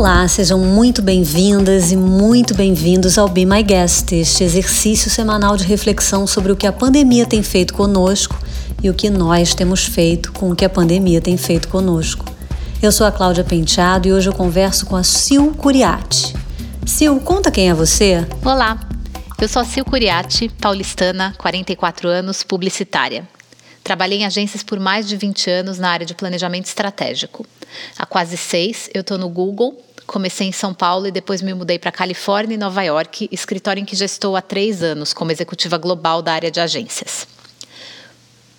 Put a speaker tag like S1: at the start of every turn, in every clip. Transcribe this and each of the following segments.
S1: Olá, sejam muito bem-vindas e muito bem-vindos ao Be My Guest, este exercício semanal de reflexão sobre o que a pandemia tem feito conosco e o que nós temos feito com o que a pandemia tem feito conosco. Eu sou a Cláudia Penteado e hoje eu converso com a Sil Curiati. Sil, conta quem é você?
S2: Olá, eu sou a Sil Curiati, paulistana, 44 anos, publicitária. Trabalhei em agências por mais de 20 anos na área de planejamento estratégico. Há quase seis, eu estou no Google. Comecei em São Paulo e depois me mudei para Califórnia e Nova York, escritório em que já estou há três anos como executiva global da área de agências.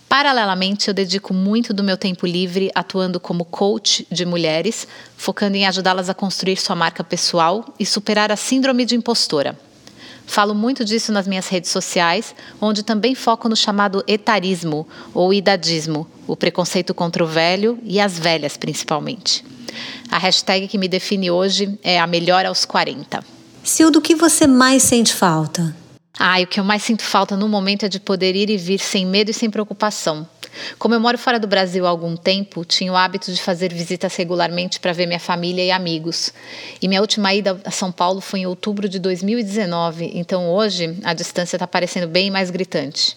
S2: Paralelamente, eu dedico muito do meu tempo livre atuando como coach de mulheres, focando em ajudá-las a construir sua marca pessoal e superar a síndrome de impostora. Falo muito disso nas minhas redes sociais, onde também foco no chamado etarismo ou idadismo, o preconceito contra o velho e as velhas principalmente. A hashtag que me define hoje é a melhor aos 40.
S1: Sil, do que você mais sente falta?
S2: Ah, o que eu mais sinto falta no momento é de poder ir e vir sem medo e sem preocupação. Como eu moro fora do Brasil há algum tempo, tinha o hábito de fazer visitas regularmente para ver minha família e amigos. E minha última ida a São Paulo foi em outubro de 2019, então hoje a distância está parecendo bem mais gritante.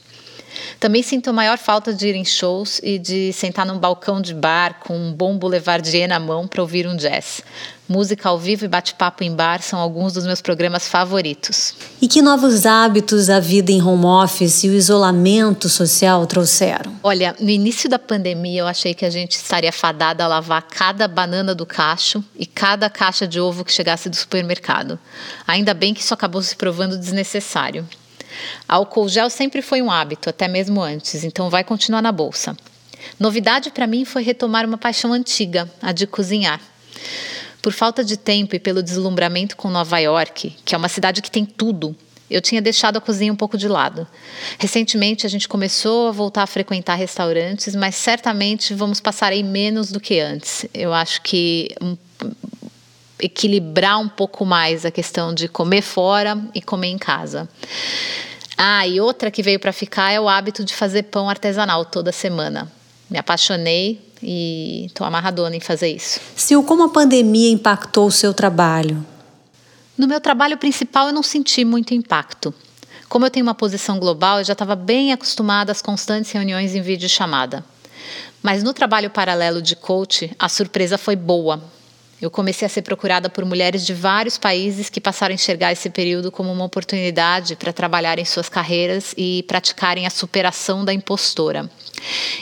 S2: Também sinto a maior falta de ir em shows e de sentar num balcão de bar com um bom boulevardier na mão para ouvir um jazz. Música ao vivo e bate-papo em bar são alguns dos meus programas favoritos.
S1: E que novos hábitos a vida em home office e o isolamento social trouxeram?
S2: Olha, no início da pandemia eu achei que a gente estaria fadada a lavar cada banana do cacho e cada caixa de ovo que chegasse do supermercado. Ainda bem que isso acabou se provando desnecessário. Álcool gel sempre foi um hábito, até mesmo antes, então vai continuar na bolsa. Novidade para mim foi retomar uma paixão antiga, a de cozinhar. Por falta de tempo e pelo deslumbramento com Nova York, que é uma cidade que tem tudo, eu tinha deixado a cozinha um pouco de lado. Recentemente a gente começou a voltar a frequentar restaurantes, mas certamente vamos passar aí menos do que antes. Eu acho que um, equilibrar um pouco mais a questão de comer fora e comer em casa. Ah, e outra que veio para ficar é o hábito de fazer pão artesanal toda semana. Me apaixonei e estou amarradona em fazer isso.
S1: Sil, como a pandemia impactou o seu trabalho?
S2: No meu trabalho principal eu não senti muito impacto. Como eu tenho uma posição global, eu já estava bem acostumada às constantes reuniões em videochamada. Mas no trabalho paralelo de coach, a surpresa foi boa, eu comecei a ser procurada por mulheres de vários países que passaram a enxergar esse período como uma oportunidade para trabalharem suas carreiras e praticarem a superação da impostora.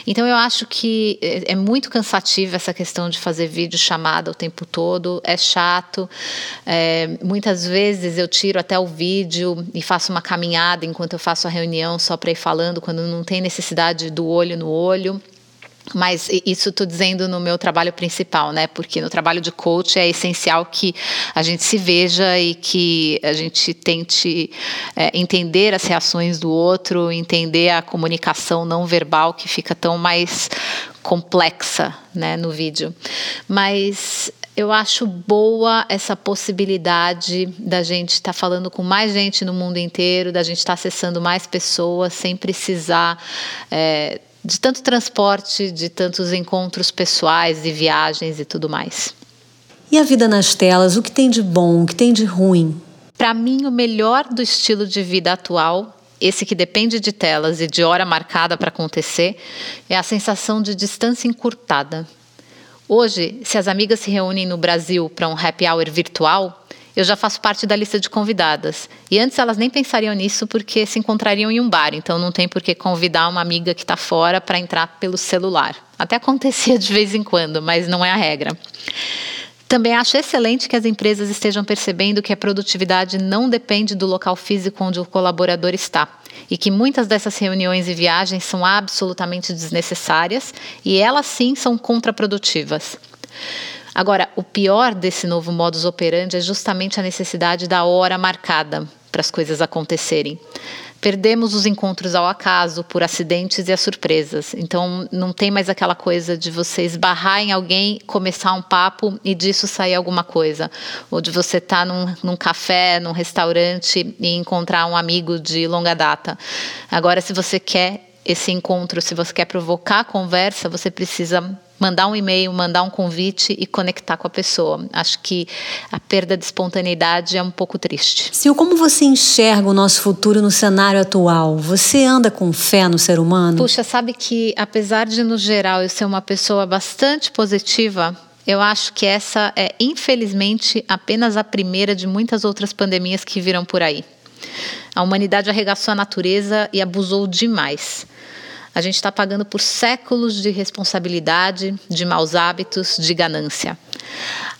S2: Então eu acho que é, é muito cansativo essa questão de fazer vídeo chamada o tempo todo, é chato. É, muitas vezes eu tiro até o vídeo e faço uma caminhada enquanto eu faço a reunião só para ir falando quando não tem necessidade do olho no olho. Mas isso estou dizendo no meu trabalho principal, né? Porque no trabalho de coach é essencial que a gente se veja e que a gente tente é, entender as reações do outro, entender a comunicação não verbal que fica tão mais complexa, né, no vídeo. Mas eu acho boa essa possibilidade da gente estar tá falando com mais gente no mundo inteiro, da gente estar tá acessando mais pessoas sem precisar é, de tanto transporte, de tantos encontros pessoais e viagens e tudo mais.
S1: E a vida nas telas, o que tem de bom, o que tem de ruim?
S2: Para mim, o melhor do estilo de vida atual, esse que depende de telas e de hora marcada para acontecer, é a sensação de distância encurtada. Hoje, se as amigas se reúnem no Brasil para um happy hour virtual, eu já faço parte da lista de convidadas. E antes elas nem pensariam nisso porque se encontrariam em um bar, então não tem por que convidar uma amiga que está fora para entrar pelo celular. Até acontecia de vez em quando, mas não é a regra. Também acho excelente que as empresas estejam percebendo que a produtividade não depende do local físico onde o colaborador está e que muitas dessas reuniões e viagens são absolutamente desnecessárias e elas sim são contraprodutivas. Agora, o pior desse novo modus operandi é justamente a necessidade da hora marcada para as coisas acontecerem. Perdemos os encontros ao acaso, por acidentes e as surpresas. Então, não tem mais aquela coisa de você esbarrar em alguém, começar um papo e disso sair alguma coisa. Ou de você estar tá num, num café, num restaurante e encontrar um amigo de longa data. Agora, se você quer esse encontro, se você quer provocar a conversa, você precisa mandar um e-mail, mandar um convite e conectar com a pessoa. Acho que a perda de espontaneidade é um pouco triste.
S1: Sil, como você enxerga o nosso futuro no cenário atual? Você anda com fé no ser humano?
S2: Puxa, sabe que apesar de no geral eu ser uma pessoa bastante positiva, eu acho que essa é, infelizmente, apenas a primeira de muitas outras pandemias que virão por aí. A humanidade arregaçou a natureza e abusou demais. A gente está pagando por séculos de responsabilidade, de maus hábitos, de ganância.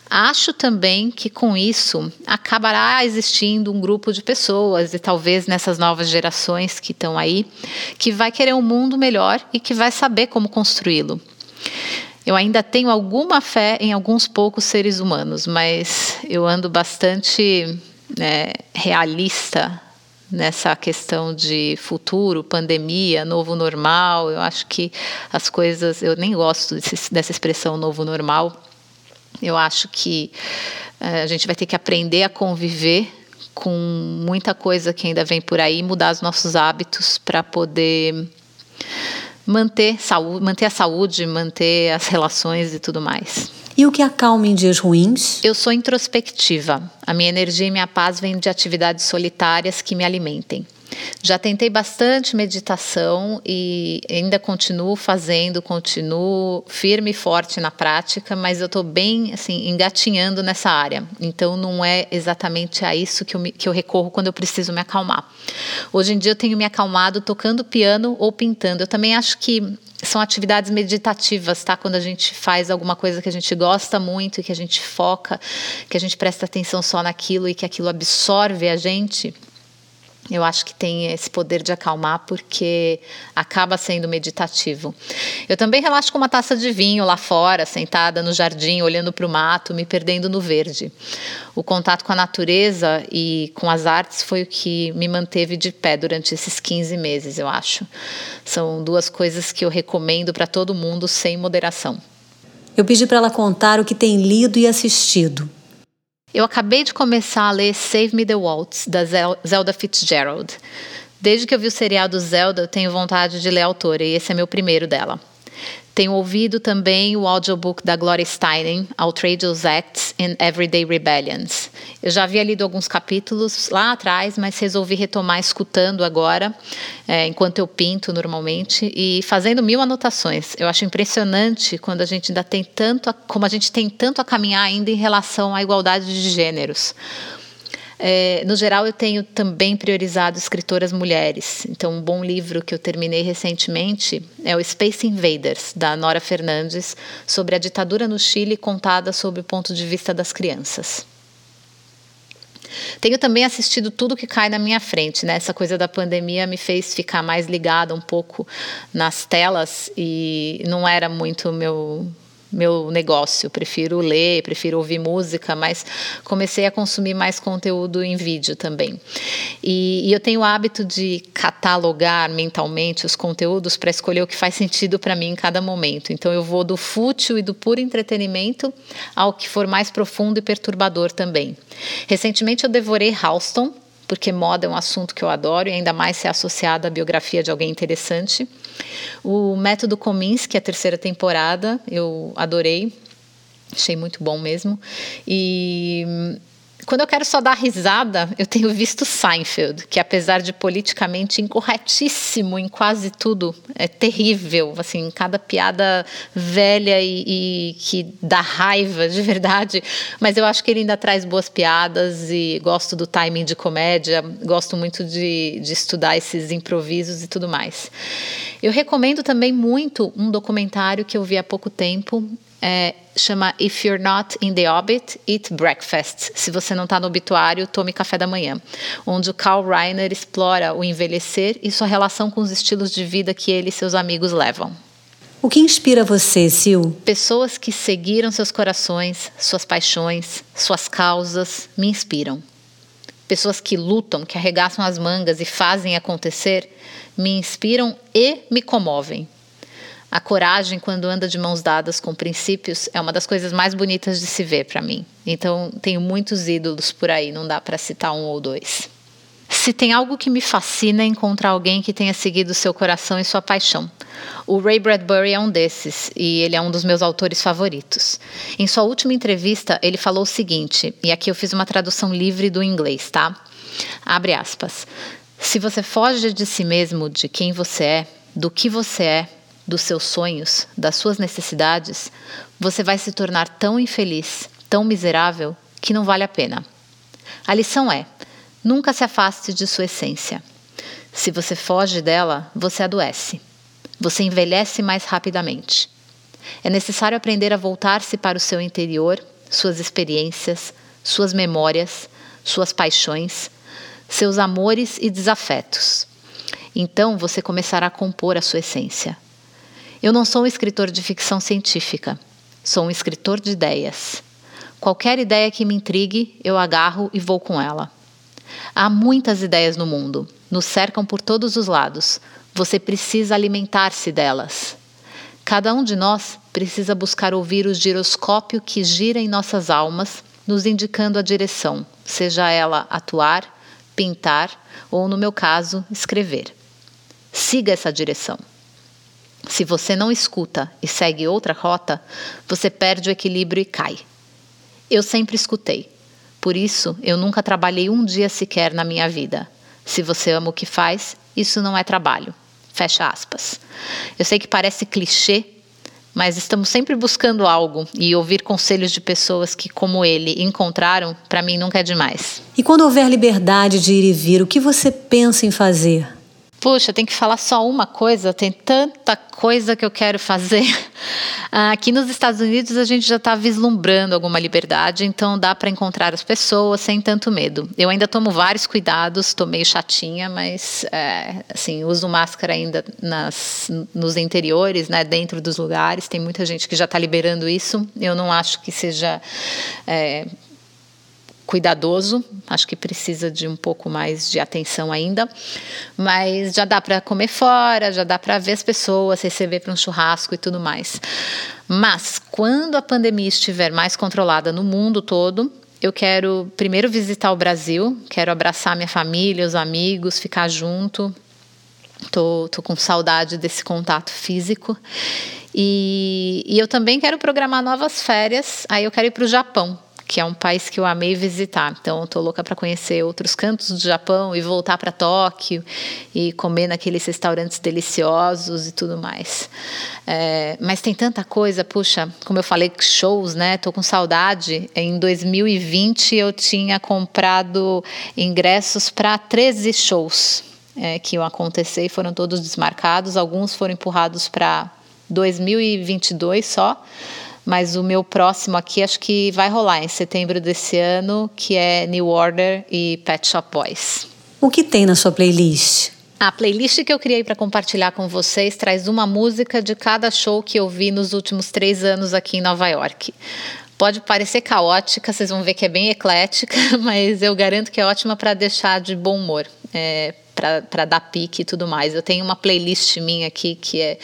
S2: Acho também que com isso acabará existindo um grupo de pessoas, e talvez nessas novas gerações que estão aí, que vai querer um mundo melhor e que vai saber como construí-lo. Eu ainda tenho alguma fé em alguns poucos seres humanos, mas eu ando bastante né, realista nessa questão de futuro, pandemia, novo normal. Eu acho que as coisas, eu nem gosto desse, dessa expressão novo normal. Eu acho que uh, a gente vai ter que aprender a conviver com muita coisa que ainda vem por aí, mudar os nossos hábitos para poder manter, saúde, manter a saúde, manter as relações e tudo mais.
S1: E o que acalma em dias ruins?
S2: Eu sou introspectiva. A minha energia e minha paz vêm de atividades solitárias que me alimentem. Já tentei bastante meditação e ainda continuo fazendo, continuo firme e forte na prática, mas eu estou bem assim engatinhando nessa área. Então não é exatamente a isso que eu, me, que eu recorro quando eu preciso me acalmar. Hoje em dia eu tenho me acalmado tocando piano ou pintando. Eu também acho que são atividades meditativas, tá? Quando a gente faz alguma coisa que a gente gosta muito e que a gente foca, que a gente presta atenção só naquilo e que aquilo absorve a gente. Eu acho que tem esse poder de acalmar porque acaba sendo meditativo. Eu também relaxo com uma taça de vinho lá fora, sentada no jardim, olhando para o mato, me perdendo no verde. O contato com a natureza e com as artes foi o que me manteve de pé durante esses 15 meses, eu acho. São duas coisas que eu recomendo para todo mundo sem moderação.
S1: Eu pedi para ela contar o que tem lido e assistido.
S2: Eu acabei de começar a ler Save Me the Waltz, da Zelda Fitzgerald. Desde que eu vi o serial do Zelda, eu tenho vontade de ler a autora, e esse é meu primeiro dela. Tenho ouvido também o audiobook da Gloria Steinem, Outrageous Acts and Everyday Rebellions. Eu já havia lido alguns capítulos lá atrás, mas resolvi retomar escutando agora, é, enquanto eu pinto normalmente, e fazendo mil anotações. Eu acho impressionante quando a gente ainda tem tanto, a, como a gente tem tanto a caminhar ainda em relação à igualdade de gêneros. É, no geral, eu tenho também priorizado escritoras mulheres. Então, um bom livro que eu terminei recentemente é o Space Invaders, da Nora Fernandes, sobre a ditadura no Chile, contada sob o ponto de vista das crianças. Tenho também assistido tudo que cai na minha frente, né? Essa coisa da pandemia me fez ficar mais ligada um pouco nas telas e não era muito meu meu negócio. Prefiro ler, prefiro ouvir música, mas comecei a consumir mais conteúdo em vídeo também. E, e eu tenho o hábito de catalogar mentalmente os conteúdos para escolher o que faz sentido para mim em cada momento. Então eu vou do fútil e do puro entretenimento ao que for mais profundo e perturbador também. Recentemente eu devorei Halston, porque moda é um assunto que eu adoro e ainda mais ser associado à biografia de alguém interessante. O Método Kominsky, a terceira temporada, eu adorei, achei muito bom mesmo. E quando eu quero só dar risada, eu tenho visto Seinfeld, que apesar de politicamente incorretíssimo em quase tudo, é terrível, assim, cada piada velha e, e, que dá raiva de verdade, mas eu acho que ele ainda traz boas piadas e gosto do timing de comédia, gosto muito de, de estudar esses improvisos e tudo mais. Eu recomendo também muito um documentário que eu vi há pouco tempo, é, chama If You're Not in the Orbit, Eat Breakfast. Se você não está no obituário, tome café da manhã. Onde o Carl Reiner explora o envelhecer e sua relação com os estilos de vida que ele e seus amigos levam.
S1: O que inspira você, Sil?
S2: Pessoas que seguiram seus corações, suas paixões, suas causas, me inspiram. Pessoas que lutam, que arregaçam as mangas e fazem acontecer, me inspiram e me comovem. A coragem, quando anda de mãos dadas com princípios, é uma das coisas mais bonitas de se ver para mim. Então, tenho muitos ídolos por aí, não dá para citar um ou dois. se tem algo que me fascina é encontrar alguém que tenha seguido seu coração e sua paixão. O Ray Bradbury é um desses e ele é um dos meus autores favoritos. Em sua última entrevista, ele falou o seguinte, e aqui eu fiz uma tradução livre do inglês, tá? Abre aspas. Se você foge de si mesmo, de quem você é, do que você é, dos seus sonhos, das suas necessidades, você vai se tornar tão infeliz, tão miserável, que não vale a pena. A lição é: Nunca se afaste de sua essência. Se você foge dela, você adoece. Você envelhece mais rapidamente. É necessário aprender a voltar-se para o seu interior, suas experiências, suas memórias, suas paixões, seus amores e desafetos. Então você começará a compor a sua essência. Eu não sou um escritor de ficção científica, sou um escritor de ideias. Qualquer ideia que me intrigue, eu agarro e vou com ela. Há muitas ideias no mundo, nos cercam por todos os lados. Você precisa alimentar-se delas. Cada um de nós precisa buscar ouvir o giroscópio que gira em nossas almas, nos indicando a direção, seja ela atuar, pintar ou, no meu caso, escrever. Siga essa direção. Se você não escuta e segue outra rota, você perde o equilíbrio e cai. Eu sempre escutei. Por isso, eu nunca trabalhei um dia sequer na minha vida. Se você ama o que faz, isso não é trabalho. Fecha aspas. Eu sei que parece clichê, mas estamos sempre buscando algo e ouvir conselhos de pessoas que, como ele, encontraram, para mim nunca é demais.
S1: E quando houver liberdade de ir e vir, o que você pensa em fazer?
S2: Puxa, tem que falar só uma coisa, tem tanta coisa que eu quero fazer. Aqui nos Estados Unidos a gente já está vislumbrando alguma liberdade, então dá para encontrar as pessoas sem tanto medo. Eu ainda tomo vários cuidados, estou meio chatinha, mas é, assim uso máscara ainda nas, nos interiores, né, dentro dos lugares. Tem muita gente que já está liberando isso. Eu não acho que seja é, cuidadoso, acho que precisa de um pouco mais de atenção ainda, mas já dá para comer fora, já dá para ver as pessoas, receber para um churrasco e tudo mais. Mas quando a pandemia estiver mais controlada no mundo todo, eu quero primeiro visitar o Brasil, quero abraçar minha família, os amigos, ficar junto. Tô, tô com saudade desse contato físico. E, e eu também quero programar novas férias. Aí eu quero ir para o Japão que é um país que eu amei visitar. Então, estou louca para conhecer outros cantos do Japão e voltar para Tóquio e comer naqueles restaurantes deliciosos e tudo mais. É, mas tem tanta coisa, puxa, como eu falei, shows, né? Tô com saudade. Em 2020 eu tinha comprado ingressos para 13 shows é, que iam acontecer e foram todos desmarcados. Alguns foram empurrados para 2022 só mas o meu próximo aqui acho que vai rolar em setembro desse ano, que é New Order e Pet Shop Boys.
S1: O que tem na sua playlist?
S2: A playlist que eu criei para compartilhar com vocês traz uma música de cada show que eu vi nos últimos três anos aqui em Nova York. Pode parecer caótica, vocês vão ver que é bem eclética, mas eu garanto que é ótima para deixar de bom humor. É, para dar pique e tudo mais. Eu tenho uma playlist minha aqui que é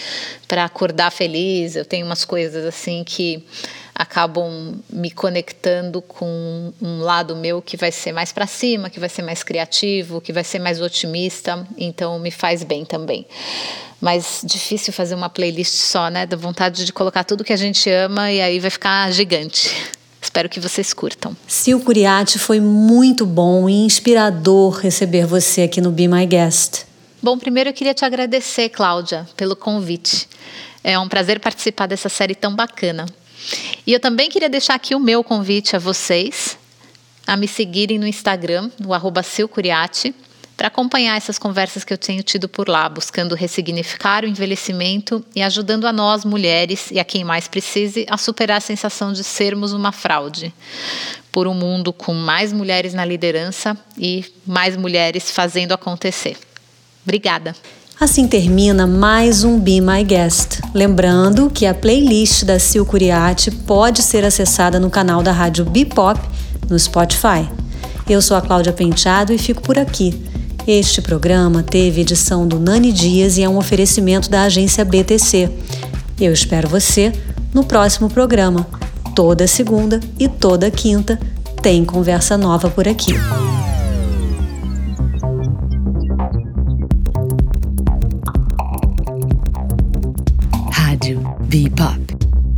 S2: para acordar feliz, eu tenho umas coisas assim que acabam me conectando com um lado meu que vai ser mais para cima, que vai ser mais criativo, que vai ser mais otimista, então me faz bem também. Mas difícil fazer uma playlist só, né? Da vontade de colocar tudo que a gente ama e aí vai ficar gigante. Espero que vocês curtam.
S1: Sil Curiati, foi muito bom e inspirador receber você aqui no Be My Guest.
S2: Bom, primeiro eu queria te agradecer, Cláudia, pelo convite. É um prazer participar dessa série tão bacana. E eu também queria deixar aqui o meu convite a vocês a me seguirem no Instagram, no arroba Curiati, para acompanhar essas conversas que eu tenho tido por lá, buscando ressignificar o envelhecimento e ajudando a nós, mulheres, e a quem mais precise, a superar a sensação de sermos uma fraude. Por um mundo com mais mulheres na liderança e mais mulheres fazendo acontecer. Obrigada.
S1: Assim termina mais um Be My Guest. Lembrando que a playlist da Sil Curiati pode ser acessada no canal da Rádio Bipop no Spotify. Eu sou a Cláudia Penteado e fico por aqui. Este programa teve edição do Nani Dias e é um oferecimento da agência BTC. Eu espero você no próximo programa. Toda segunda e toda quinta tem conversa nova por aqui.
S3: Rádio B-Pop.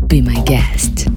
S3: Be My Guest.